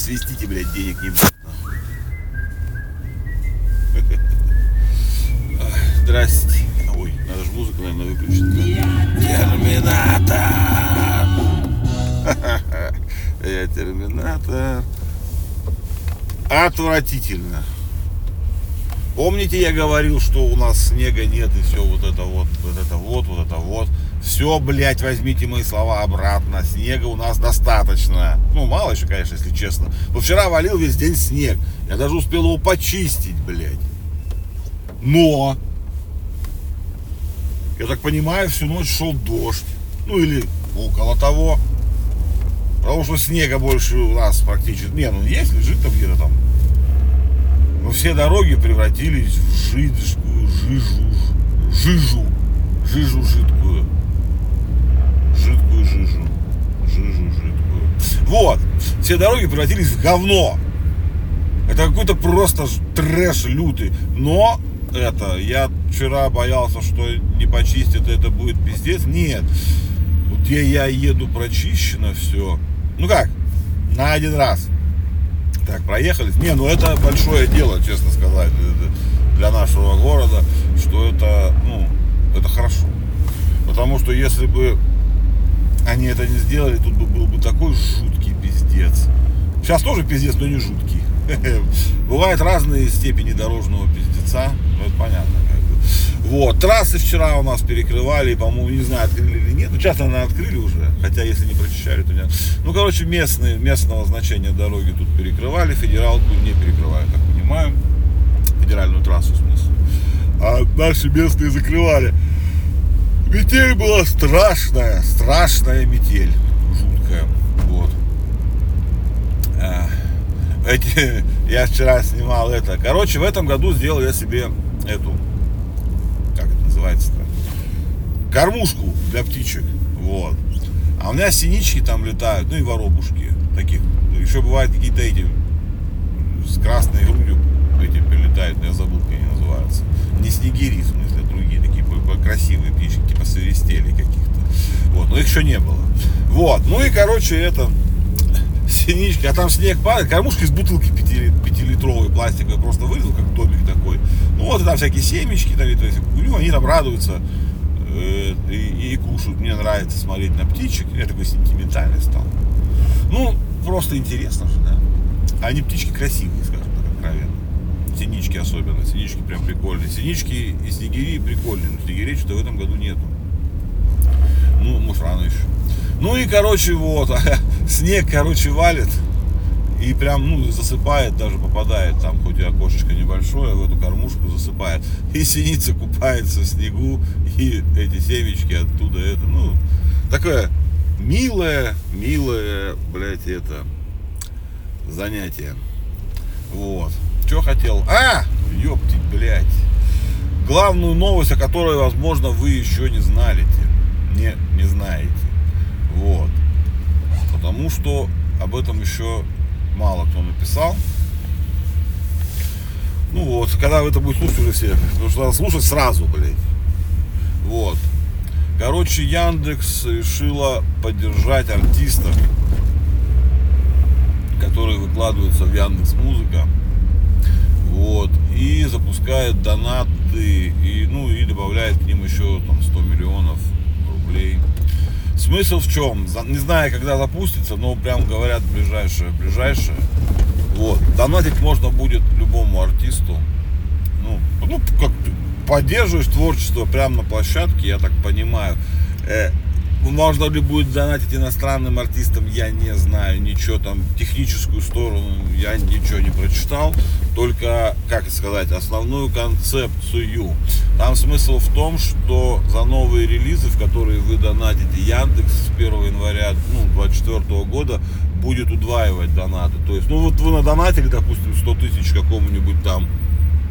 свистите, блядь, денег не будет. Здрасте. Ой, надо же музыку, наверное, выключить. Терминатор! Я терминатор. Отвратительно. Помните, я говорил, что у нас снега нет и все вот это вот, вот это вот, вот это вот. Все, блядь, возьмите мои слова обратно. Снега у нас достаточно. Ну, мало еще, конечно, если честно. Но вчера валил весь день снег. Я даже успел его почистить, блядь. Но, я так понимаю, всю ночь шел дождь. Ну, или около того. Потому что снега больше у нас практически... Не, ну есть, лежит там где-то там. Но все дороги превратились в жидкую жижу, жижу жидкую. Жидкую жижу. Жижу жидкую. Вот. Все дороги превратились в говно. Это какой-то просто трэш лютый. Но это, я вчера боялся, что не почистят, это будет пиздец. Нет. Вот я, я еду прочищено все. Ну как, на один раз. Так, проехались. Не, ну это большое дело, честно сказать, для нашего города, что это, ну, это хорошо. Потому что если бы они это не сделали, тут бы был бы такой жуткий пиздец. Сейчас тоже пиздец, но не жуткий. Бывают разные степени дорожного пиздеца, ну это понятно. Вот, трассы вчера у нас перекрывали, по-моему, не знаю, открыли или нет. Ну, часто, наверное, открыли уже, хотя если не прочищали, то нет. Ну, короче, местные, местного значения дороги тут перекрывали, федералку не перекрывают, так понимаю. Федеральную трассу, в смысле. А наши местные закрывали. Метель была страшная, страшная метель. Жуткая. Вот. Эти, я вчера снимал это. Короче, в этом году сделал я себе эту называется-то? Кормушку для птичек. Вот. А у меня синички там летают, ну и воробушки таких. Еще бывают какие-то эти с красной грудью эти прилетают, я забыл, как они называются. Не снегири, в смысле, другие такие красивые птички, типа свиристели каких-то. Вот, но их еще не было. Вот, ну и, короче, это синички, а там снег падает, кормушка из бутылки 5-литровой пластиковой просто вылезла, как домик такой. Ну вот, и там всякие семечки, там, то есть, ну, они там радуются э, и, и кушают. Мне нравится смотреть на птичек, я такой сентиментальный стал. Ну, просто интересно же, да. А они птички красивые, скажем так, откровенно. Синички особенно, синички прям прикольные. Синички и снегири прикольные, но снегирей что-то в этом году нету. Ну, может, рано еще. Ну и, короче, вот, снег, короче, валит и прям, ну, засыпает, даже попадает там, хоть и окошечко небольшое, в эту кормушку засыпает. И синица купается в снегу, и эти семечки оттуда, это, ну, такое милое, милое, блядь, это, занятие. Вот. Что хотел? А! Ёптить, блядь. Главную новость, о которой, возможно, вы еще не знали. Не, не знаете. Вот. Потому что об этом еще мало кто написал. Ну вот, когда вы это будет слушать уже все, потому что надо слушать сразу, блядь. Вот. Короче, Яндекс решила поддержать артистов, которые выкладываются в Яндекс Музыка. Вот. И запускает донаты, и, ну, и добавляет к ним еще там 100 миллионов рублей. Смысл в чем? Не знаю, когда запустится, но прям говорят ближайшее, ближайшее. Вот. Донатить можно будет любому артисту. Ну, ну как поддерживаешь творчество прямо на площадке, я так понимаю. Э, можно ли будет донатить иностранным артистам, я не знаю, ничего там, техническую сторону я ничего не прочитал, только, как сказать, основную концепцию. Там смысл в том, что за новые релизы, в которые вы донатите, Яндекс с 1 января ну, 2024 года будет удваивать донаты. То есть, ну вот вы надонатили, допустим, 100 тысяч какому-нибудь там,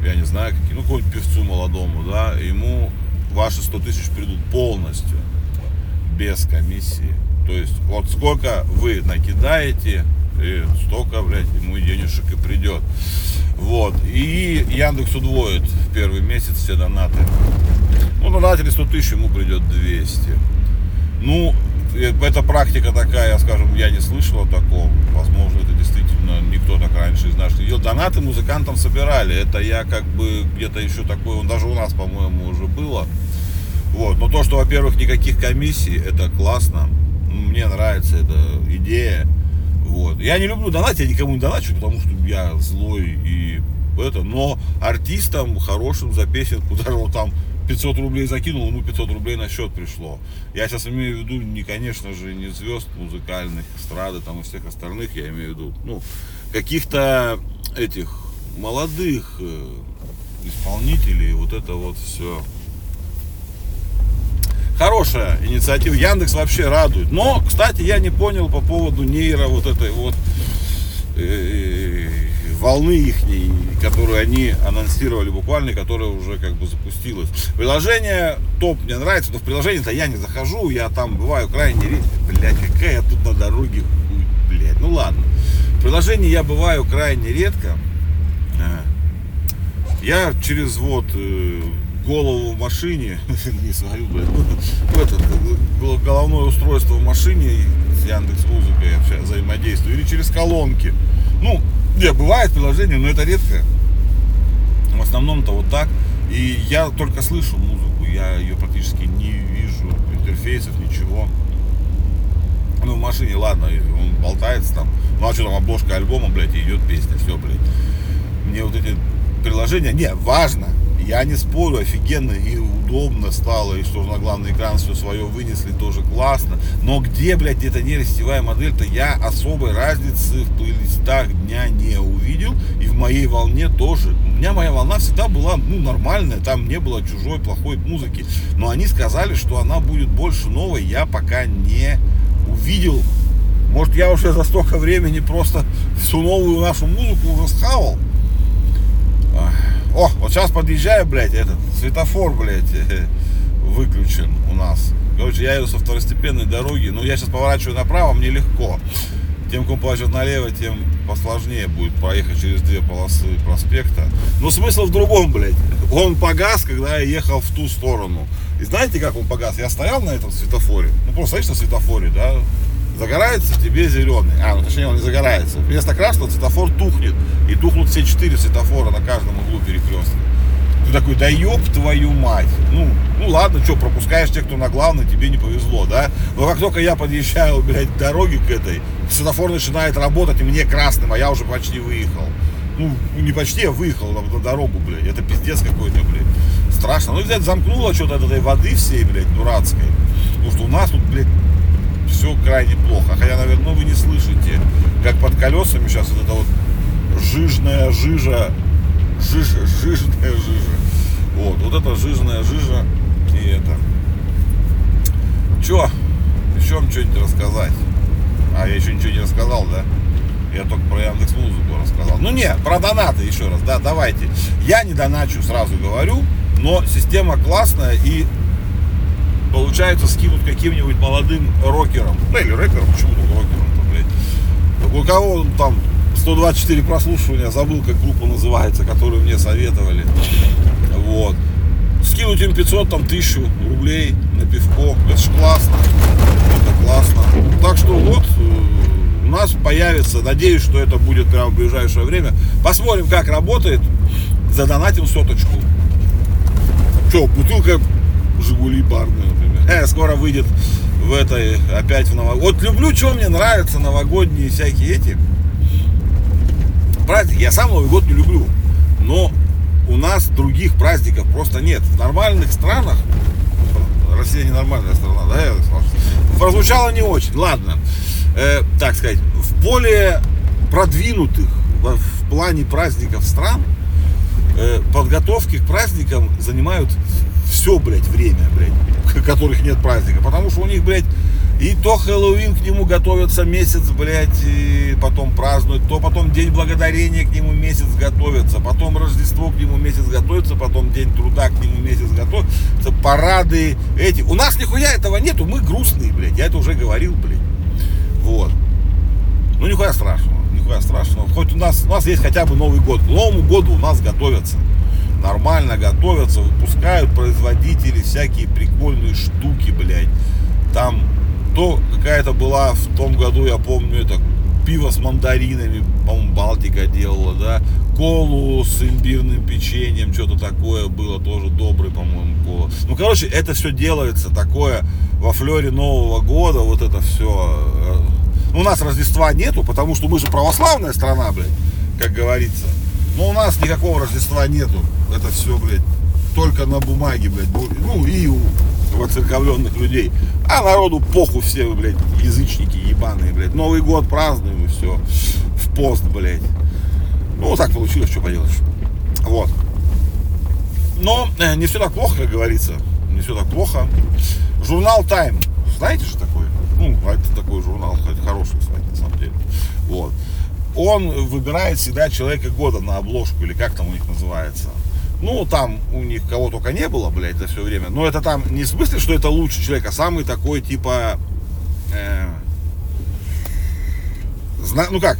я не знаю, какие, ну какому-нибудь певцу молодому, да, ему ваши 100 тысяч придут полностью без комиссии. То есть вот сколько вы накидаете, и столько, блядь, ему денежек и придет. Вот. И Яндекс удвоит в первый месяц все донаты. Ну, донатили 100 тысяч, ему придет 200. Ну, эта практика такая, скажем, я не слышал о таком. Возможно, это действительно никто так раньше из наших не делал. Донаты музыкантам собирали. Это я как бы где-то еще такое, он даже у нас, по-моему, уже было. Вот. Но то, что, во-первых, никаких комиссий, это классно. Мне нравится эта идея. Вот. Я не люблю донатить, я никому не доначу, потому что я злой и это. Но артистам хорошим за песенку, даже вот там 500 рублей закинул, ему 500 рублей на счет пришло. Я сейчас имею в виду, не, конечно же, не звезд музыкальных, эстрады там и всех остальных, я имею в виду, ну, каких-то этих молодых э, исполнителей, вот это вот все. Хорошая инициатива. Яндекс вообще радует. Но, кстати, я не понял по поводу нейро вот этой вот э, волны их, которую они анонсировали буквально, которая уже как бы запустилась. Приложение топ, мне нравится, но в приложение-то я не захожу, я там бываю крайне редко. Блять, какая я тут на дороге, блять. Ну ладно. В приложении я бываю крайне редко. А. Я через вот э, голову в машине, не свою, блядь, этот, головное устройство в машине с Яндекс Музыкой вообще взаимодействую, или через колонки. Ну, не, бывает приложение, но это редко. В основном-то вот так. И я только слышу музыку, я ее практически не вижу, интерфейсов, ничего. Ну, в машине, ладно, он болтается там. Ну, а что там, обложка альбома, блядь, идет песня, все, блядь. Мне вот эти приложения, не, важно, я не спорю, офигенно и удобно стало, и что на главный экран все свое вынесли, тоже классно. Но где, блядь, эта нейросетевая модель-то, я особой разницы в плейлистах дня не увидел, и в моей волне тоже. У меня моя волна всегда была, ну, нормальная, там не было чужой, плохой музыки. Но они сказали, что она будет больше новой, я пока не увидел. Может, я уже за столько времени просто всю новую нашу музыку уже схавал. О, вот сейчас подъезжаю, блядь, этот светофор, блядь, выключен у нас. Короче, я еду со второстепенной дороги, но я сейчас поворачиваю направо, мне легко. Тем, кто поворачивает налево, тем посложнее будет проехать через две полосы проспекта. Но смысл в другом, блядь. Он погас, когда я ехал в ту сторону. И знаете, как он погас? Я стоял на этом светофоре. Ну, просто стоишь на светофоре, да, загорается тебе зеленый. А, ну точнее он не загорается. Вместо красного светофор тухнет. И тухнут все четыре светофора на каждом углу перекрестка. Ты такой, да ёб твою мать. Ну, ну ладно, что, пропускаешь тех, кто на главной, тебе не повезло, да? Но как только я подъезжаю, блядь, к дороге к этой, светофор начинает работать, и мне красным, а я уже почти выехал. Ну, не почти, я выехал на, на дорогу, блядь. Это пиздец какой-то, блядь. Страшно. Ну, блядь, замкнуло что-то от этой воды всей, блядь, дурацкой. Потому что у нас тут, блядь, все крайне плохо. Хотя, наверное, ну, вы не слышите, как под колесами сейчас вот это вот жижная жижа, жижа, жижная жижа. Вот, вот это жижная жижа и это. Че? Еще вам что-нибудь рассказать? А я еще ничего не рассказал, да? Я только про Яндекс Музыку рассказал. Ну не, про донаты еще раз, да, давайте. Я не доначу, сразу говорю, но система классная и получается скинуть каким-нибудь молодым рокером. Ну или рэпером, почему тут рокером-то, блядь. у кого там 124 прослушивания, забыл, как группа называется, которую мне советовали. Вот. Скинуть им 500, там, тысячу рублей на пивко. Это ж классно. Это классно. Так что вот, э, у нас появится, надеюсь, что это будет прямо в ближайшее время. Посмотрим, как работает. Задонатим соточку. Что, бутылка Жигули барные, например. Э, скоро выйдет в этой, опять в новогодние. Вот люблю, что мне нравятся новогодние всякие эти праздники. Я сам Новый год не люблю. Но у нас других праздников просто нет. В нормальных странах, Россия не нормальная страна, да, прозвучало не очень. Ладно, э, так сказать, в более продвинутых в, в плане праздников стран э, подготовки к праздникам занимают все, блядь, время, блядь, которых нет праздника. Потому что у них, блядь, и то Хэллоуин к нему готовится месяц, блядь, и потом празднуют, то потом День Благодарения к нему месяц готовится, потом Рождество к нему месяц готовится, потом День Труда к нему месяц готовится, парады эти. У нас нихуя этого нету, мы грустные, блядь, я это уже говорил, блядь. Вот. Ну, нихуя страшного, нихуя страшного. Хоть у нас, у нас есть хотя бы Новый год. К Новому году у нас готовятся нормально готовятся, выпускают производители всякие прикольные штуки, блядь. Там То какая-то была в том году, я помню, это пиво с мандаринами, по-моему, Балтика делала, да, колу с имбирным печеньем, что-то такое было, тоже добрый, по-моему, кола. Ну, короче, это все делается такое во флере Нового года, вот это все. У нас Рождества нету, потому что мы же православная страна, блядь, как говорится. Но у нас никакого Рождества нету. Это все, блядь, только на бумаге, блядь, ну и у воцерковленных людей. А народу похуй все, блядь, язычники ебаные, блядь. Новый год празднуем и все. В пост, блядь. Ну, так получилось, что поделаешь. Вот. Но э, не все так плохо, как говорится. Не все так плохо. Журнал Time. Знаете, что такое? Ну, это такой журнал, хороший, кстати, на самом деле. Вот. Он выбирает всегда человека года на обложку, или как там у них называется. Ну, там у них кого только не было, блядь, за все время. Но это там не в смысле, что это лучший человек, а самый такой, типа... Э, зна, ну как,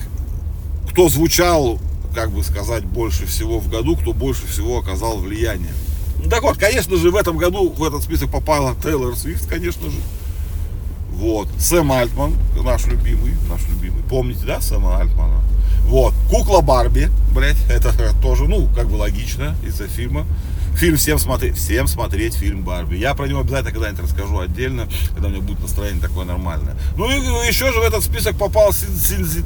кто звучал, как бы сказать, больше всего в году, кто больше всего оказал влияние. Ну так вот, конечно же, в этом году в этот список попала Тейлор Свифт, конечно же. Вот. Сэм Альтман, наш любимый, наш любимый. Помните, да, Сэма Альтмана? Вот. Кукла Барби, блять, это тоже, ну, как бы логично из-за фильма. Фильм всем смотреть, всем смотреть фильм Барби. Я про него обязательно когда-нибудь расскажу отдельно, когда у меня будет настроение такое нормальное. Ну и еще же в этот список попал Син, Син,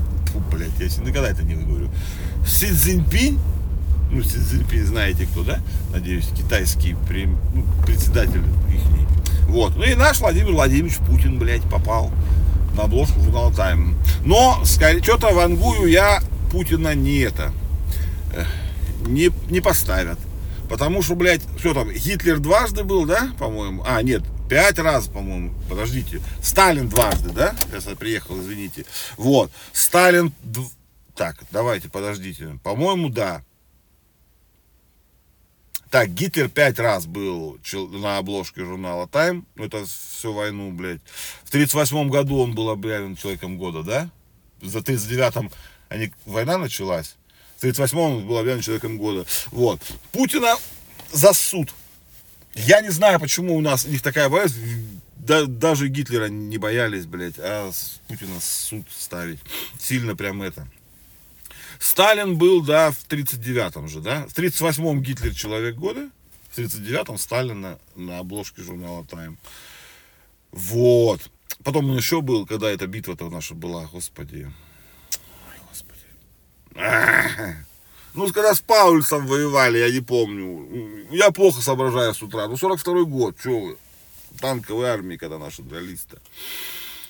блядь, я никогда это не выговорю. Си Цзиньпинь, ну, Си Цзиньпинь знаете кто, да? Надеюсь, китайский ну, председатель их. Вот. Ну и наш Владимир Владимирович Путин, блядь, попал на обложку журнала Time. Но что-то вангую я Путина не это, не, не поставят. Потому что, блядь, что там, Гитлер дважды был, да, по-моему? А, нет, пять раз, по-моему, подождите. Сталин дважды, да? Сейчас я приехал, извините. Вот, Сталин, так, давайте, подождите. По-моему, да. Так, Гитлер пять раз был на обложке журнала Time. Ну, это всю войну, блядь. В 38 году он был объявлен человеком года, да? За 39-м они, война началась. В 38-м он был объявлен человеком года. Вот. Путина за суд. Я не знаю, почему у нас у них такая боязнь. Да, даже Гитлера не боялись, блядь, а Путина суд ставить. Сильно прям это. Сталин был, да, в 39-м же, да. В 38-м Гитлер человек года, в 39-м Сталин на, на обложке журнала Time. Вот. Потом он еще был, когда эта битва-то наша была, господи. Ой, господи. Ну, когда с Паульсом воевали, я не помню. Я плохо соображаю с утра. Ну, 42-й год, что вы. Танковой армии, когда наши дрались-то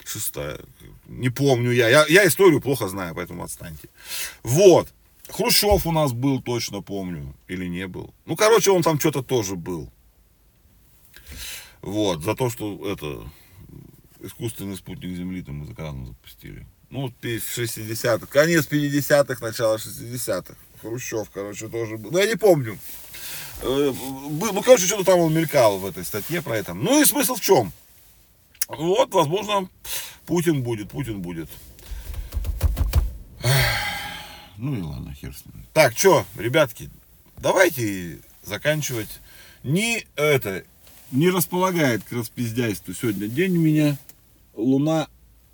шестая. Не помню я. я. Я историю плохо знаю, поэтому отстаньте. Вот. Хрущев у нас был, точно помню. Или не был. Ну, короче, он там что-то тоже был. Вот. За то, что это искусственный спутник Земли там мы за экраном запустили. Ну, в 60-х, конец 50-х, начало 60-х. Хрущев, короче, тоже был. Ну, я не помню. Э, ну, короче, что-то там он мелькал в этой статье про это. Ну и смысл в чем? Вот, возможно, Путин будет, Путин будет. Ну и ладно, хер с ним. Так, что, ребятки, давайте заканчивать. Не это, не располагает к распиздяйству сегодня день меня. Луна,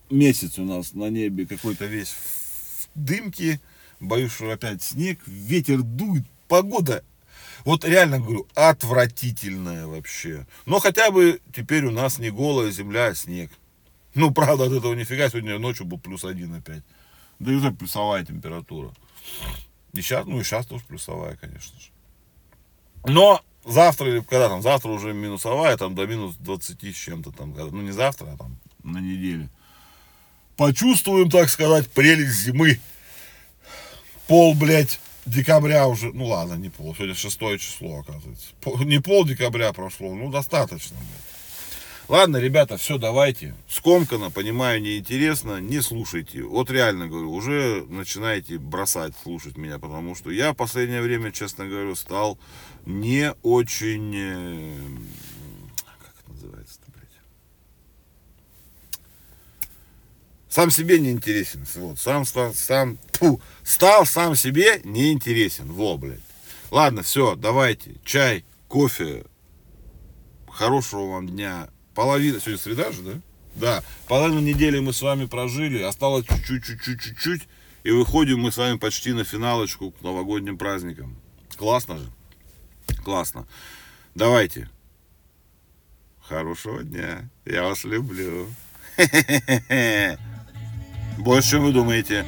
месяц у нас на небе какой-то весь в дымке. Боюсь, что опять снег, ветер дует, погода вот реально говорю, отвратительная вообще. Но хотя бы теперь у нас не голая земля, а снег. Ну, правда, от этого нифига, сегодня ночью был плюс один опять. Да и уже плюсовая температура. И сейчас, ну и сейчас тоже плюсовая, конечно же. Но завтра, или когда там, завтра уже минусовая, там до минус 20 с чем-то там, ну не завтра, а там на неделе. Почувствуем, так сказать, прелесть зимы. Пол, блядь, декабря уже, ну ладно, не пол, сегодня шестое число, оказывается. Не пол декабря прошло, ну достаточно. Ладно, ребята, все, давайте. Скомкано, понимаю, неинтересно, не слушайте. Вот реально говорю, уже начинаете бросать слушать меня, потому что я в последнее время, честно говорю, стал не очень э, сам себе не интересен. Вот, сам, сам, сам фу, стал сам себе не интересен. Во, блядь. Ладно, все, давайте. Чай, кофе. Хорошего вам дня. Половина. Сегодня среда же, да? Да, половину недели мы с вами прожили, осталось чуть-чуть, чуть-чуть, чуть-чуть, и выходим мы с вами почти на финалочку к новогодним праздникам. Классно же? Классно. Давайте. Хорошего дня. Я вас люблю. Больше, вы думаете.